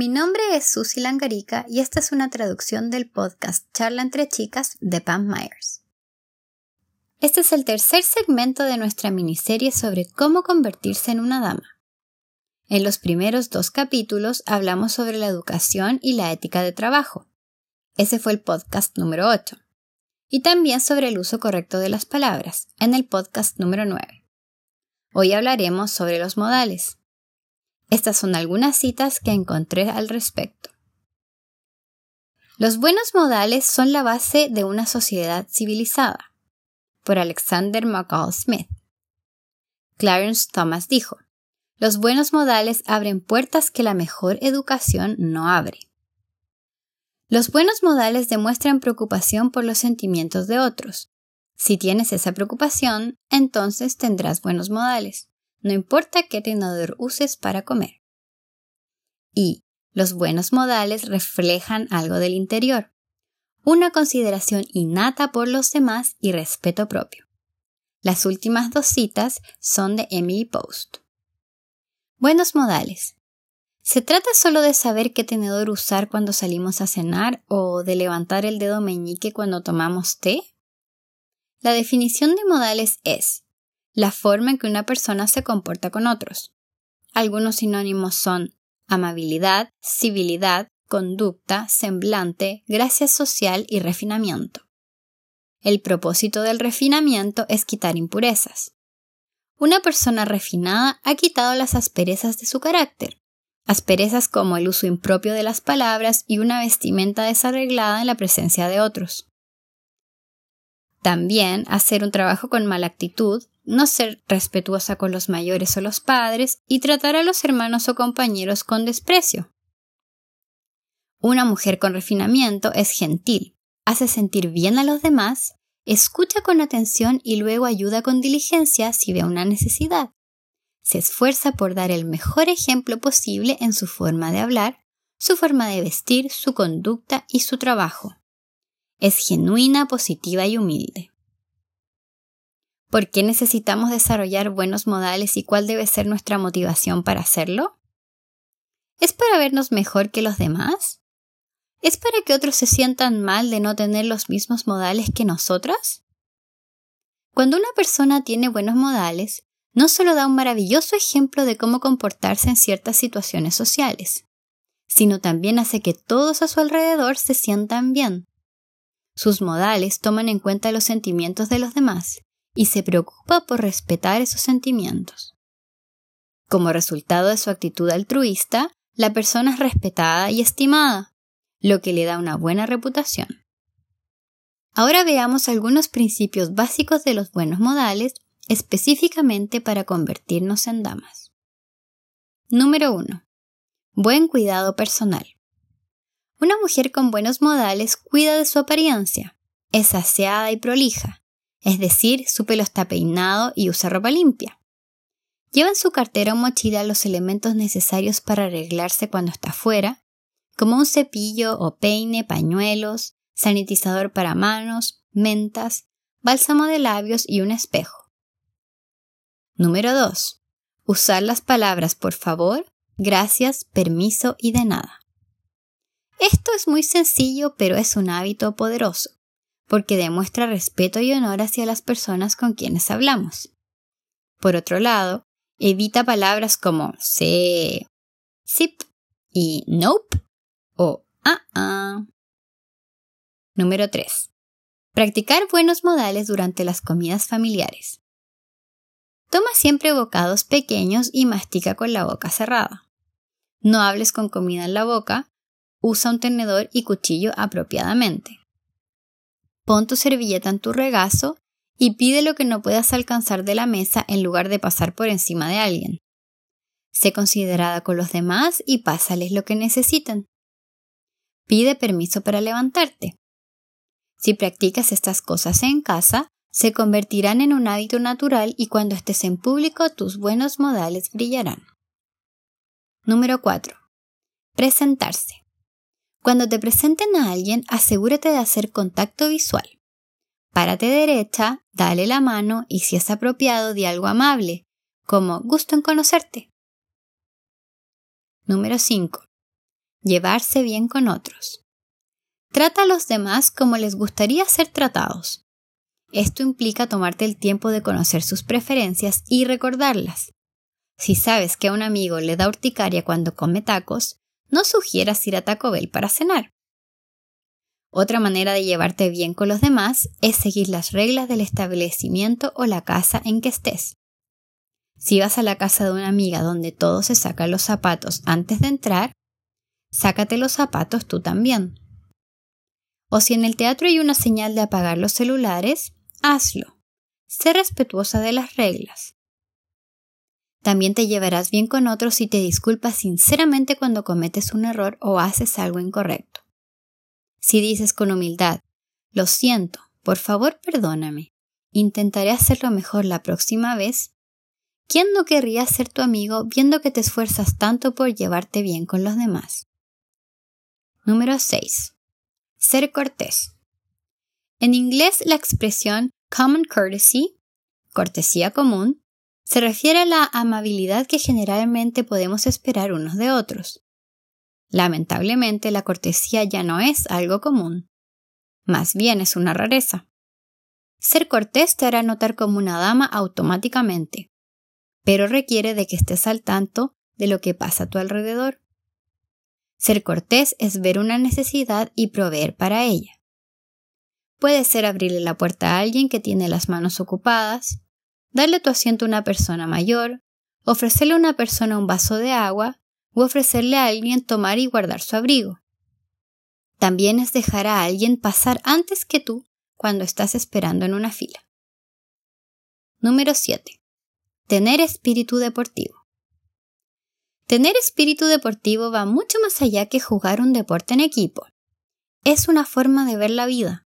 Mi nombre es Susi Langarica y esta es una traducción del podcast Charla entre Chicas de Pam Myers. Este es el tercer segmento de nuestra miniserie sobre cómo convertirse en una dama. En los primeros dos capítulos hablamos sobre la educación y la ética de trabajo. Ese fue el podcast número 8. Y también sobre el uso correcto de las palabras, en el podcast número 9. Hoy hablaremos sobre los modales. Estas son algunas citas que encontré al respecto. Los buenos modales son la base de una sociedad civilizada por Alexander McCall Smith. Clarence Thomas dijo, Los buenos modales abren puertas que la mejor educación no abre. Los buenos modales demuestran preocupación por los sentimientos de otros. Si tienes esa preocupación, entonces tendrás buenos modales, no importa qué tenedor uses para comer. Y los buenos modales reflejan algo del interior, una consideración innata por los demás y respeto propio. Las últimas dos citas son de Emily Post. Buenos modales. ¿Se trata solo de saber qué tenedor usar cuando salimos a cenar o de levantar el dedo meñique cuando tomamos té? La definición de modales es la forma en que una persona se comporta con otros. Algunos sinónimos son amabilidad, civilidad, conducta, semblante, gracia social y refinamiento. El propósito del refinamiento es quitar impurezas. Una persona refinada ha quitado las asperezas de su carácter, asperezas como el uso impropio de las palabras y una vestimenta desarreglada en la presencia de otros. También hacer un trabajo con mala actitud, no ser respetuosa con los mayores o los padres y tratar a los hermanos o compañeros con desprecio. Una mujer con refinamiento es gentil, hace sentir bien a los demás, escucha con atención y luego ayuda con diligencia si ve una necesidad. Se esfuerza por dar el mejor ejemplo posible en su forma de hablar, su forma de vestir, su conducta y su trabajo. Es genuina, positiva y humilde. ¿Por qué necesitamos desarrollar buenos modales y cuál debe ser nuestra motivación para hacerlo? ¿Es para vernos mejor que los demás? ¿Es para que otros se sientan mal de no tener los mismos modales que nosotras? Cuando una persona tiene buenos modales, no solo da un maravilloso ejemplo de cómo comportarse en ciertas situaciones sociales, sino también hace que todos a su alrededor se sientan bien. Sus modales toman en cuenta los sentimientos de los demás y se preocupa por respetar esos sentimientos. Como resultado de su actitud altruista, la persona es respetada y estimada, lo que le da una buena reputación. Ahora veamos algunos principios básicos de los buenos modales específicamente para convertirnos en damas. Número 1. Buen cuidado personal. Una mujer con buenos modales cuida de su apariencia, es aseada y prolija, es decir, su pelo está peinado y usa ropa limpia. Lleva en su cartera o mochila los elementos necesarios para arreglarse cuando está fuera, como un cepillo o peine, pañuelos, sanitizador para manos, mentas, bálsamo de labios y un espejo. Número 2. Usar las palabras por favor, gracias, permiso y de nada. Esto es muy sencillo, pero es un hábito poderoso, porque demuestra respeto y honor hacia las personas con quienes hablamos. Por otro lado, evita palabras como se, sip y nope o ah ah. Número 3. Practicar buenos modales durante las comidas familiares. Toma siempre bocados pequeños y mastica con la boca cerrada. No hables con comida en la boca, usa un tenedor y cuchillo apropiadamente. Pon tu servilleta en tu regazo y pide lo que no puedas alcanzar de la mesa en lugar de pasar por encima de alguien. Sé considerada con los demás y pásales lo que necesiten. Pide permiso para levantarte. Si practicas estas cosas en casa, se convertirán en un hábito natural y cuando estés en público tus buenos modales brillarán. Número 4. Presentarse. Cuando te presenten a alguien, asegúrate de hacer contacto visual. Párate derecha, dale la mano y si es apropiado, di algo amable, como gusto en conocerte. Número 5. llevarse bien con otros. Trata a los demás como les gustaría ser tratados. Esto implica tomarte el tiempo de conocer sus preferencias y recordarlas. Si sabes que a un amigo le da urticaria cuando come tacos, no sugieras ir a Taco Bell para cenar. Otra manera de llevarte bien con los demás es seguir las reglas del establecimiento o la casa en que estés. Si vas a la casa de una amiga donde todos se sacan los zapatos antes de entrar, sácate los zapatos tú también. O si en el teatro hay una señal de apagar los celulares, hazlo. Sé respetuosa de las reglas. También te llevarás bien con otros si te disculpas sinceramente cuando cometes un error o haces algo incorrecto. Si dices con humildad, lo siento, por favor perdóname, intentaré hacerlo mejor la próxima vez, ¿quién no querría ser tu amigo viendo que te esfuerzas tanto por llevarte bien con los demás? Número 6. Ser cortés. En inglés la expresión common courtesy, cortesía común, se refiere a la amabilidad que generalmente podemos esperar unos de otros. Lamentablemente la cortesía ya no es algo común. Más bien es una rareza. Ser cortés te hará notar como una dama automáticamente, pero requiere de que estés al tanto de lo que pasa a tu alrededor. Ser cortés es ver una necesidad y proveer para ella. Puede ser abrirle la puerta a alguien que tiene las manos ocupadas, darle tu asiento a una persona mayor, ofrecerle a una persona un vaso de agua o ofrecerle a alguien tomar y guardar su abrigo. También es dejar a alguien pasar antes que tú cuando estás esperando en una fila. Número 7. Tener espíritu deportivo. Tener espíritu deportivo va mucho más allá que jugar un deporte en equipo. Es una forma de ver la vida.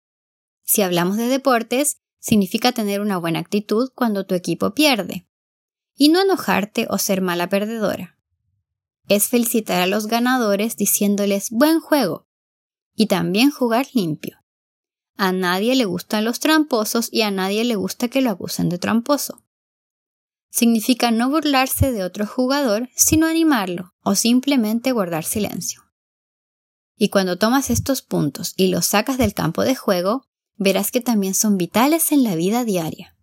Si hablamos de deportes, significa tener una buena actitud cuando tu equipo pierde, y no enojarte o ser mala perdedora. Es felicitar a los ganadores diciéndoles buen juego, y también jugar limpio. A nadie le gustan los tramposos y a nadie le gusta que lo acusen de tramposo. Significa no burlarse de otro jugador, sino animarlo o simplemente guardar silencio. Y cuando tomas estos puntos y los sacas del campo de juego, verás que también son vitales en la vida diaria.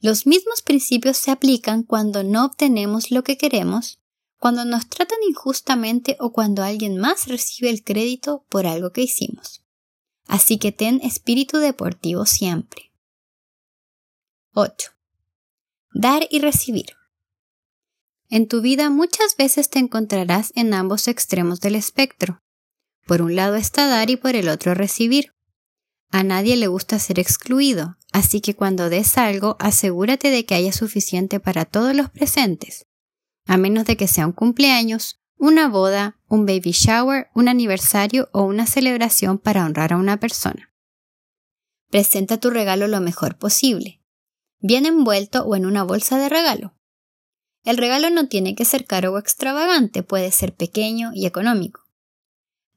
Los mismos principios se aplican cuando no obtenemos lo que queremos, cuando nos tratan injustamente o cuando alguien más recibe el crédito por algo que hicimos. Así que ten espíritu deportivo siempre. 8. Dar y recibir. En tu vida muchas veces te encontrarás en ambos extremos del espectro. Por un lado está dar y por el otro recibir. A nadie le gusta ser excluido, así que cuando des algo asegúrate de que haya suficiente para todos los presentes, a menos de que sea un cumpleaños, una boda, un baby shower, un aniversario o una celebración para honrar a una persona. Presenta tu regalo lo mejor posible, bien envuelto o en una bolsa de regalo. El regalo no tiene que ser caro o extravagante, puede ser pequeño y económico.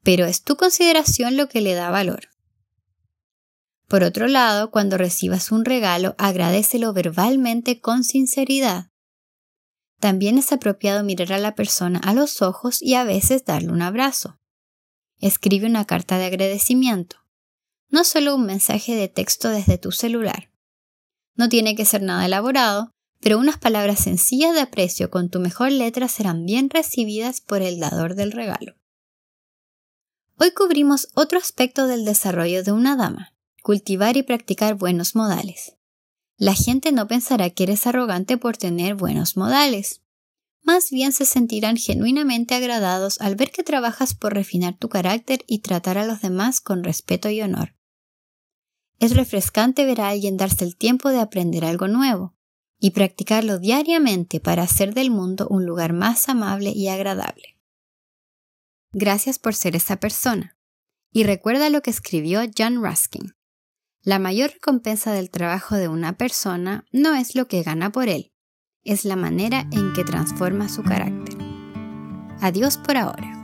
Pero es tu consideración lo que le da valor. Por otro lado, cuando recibas un regalo, agradecelo verbalmente con sinceridad. También es apropiado mirar a la persona a los ojos y a veces darle un abrazo. Escribe una carta de agradecimiento, no solo un mensaje de texto desde tu celular. No tiene que ser nada elaborado, pero unas palabras sencillas de aprecio con tu mejor letra serán bien recibidas por el dador del regalo. Hoy cubrimos otro aspecto del desarrollo de una dama, cultivar y practicar buenos modales. La gente no pensará que eres arrogante por tener buenos modales. Más bien se sentirán genuinamente agradados al ver que trabajas por refinar tu carácter y tratar a los demás con respeto y honor. Es refrescante ver a alguien darse el tiempo de aprender algo nuevo y practicarlo diariamente para hacer del mundo un lugar más amable y agradable. Gracias por ser esa persona. Y recuerda lo que escribió John Ruskin. La mayor recompensa del trabajo de una persona no es lo que gana por él, es la manera en que transforma su carácter. Adiós por ahora.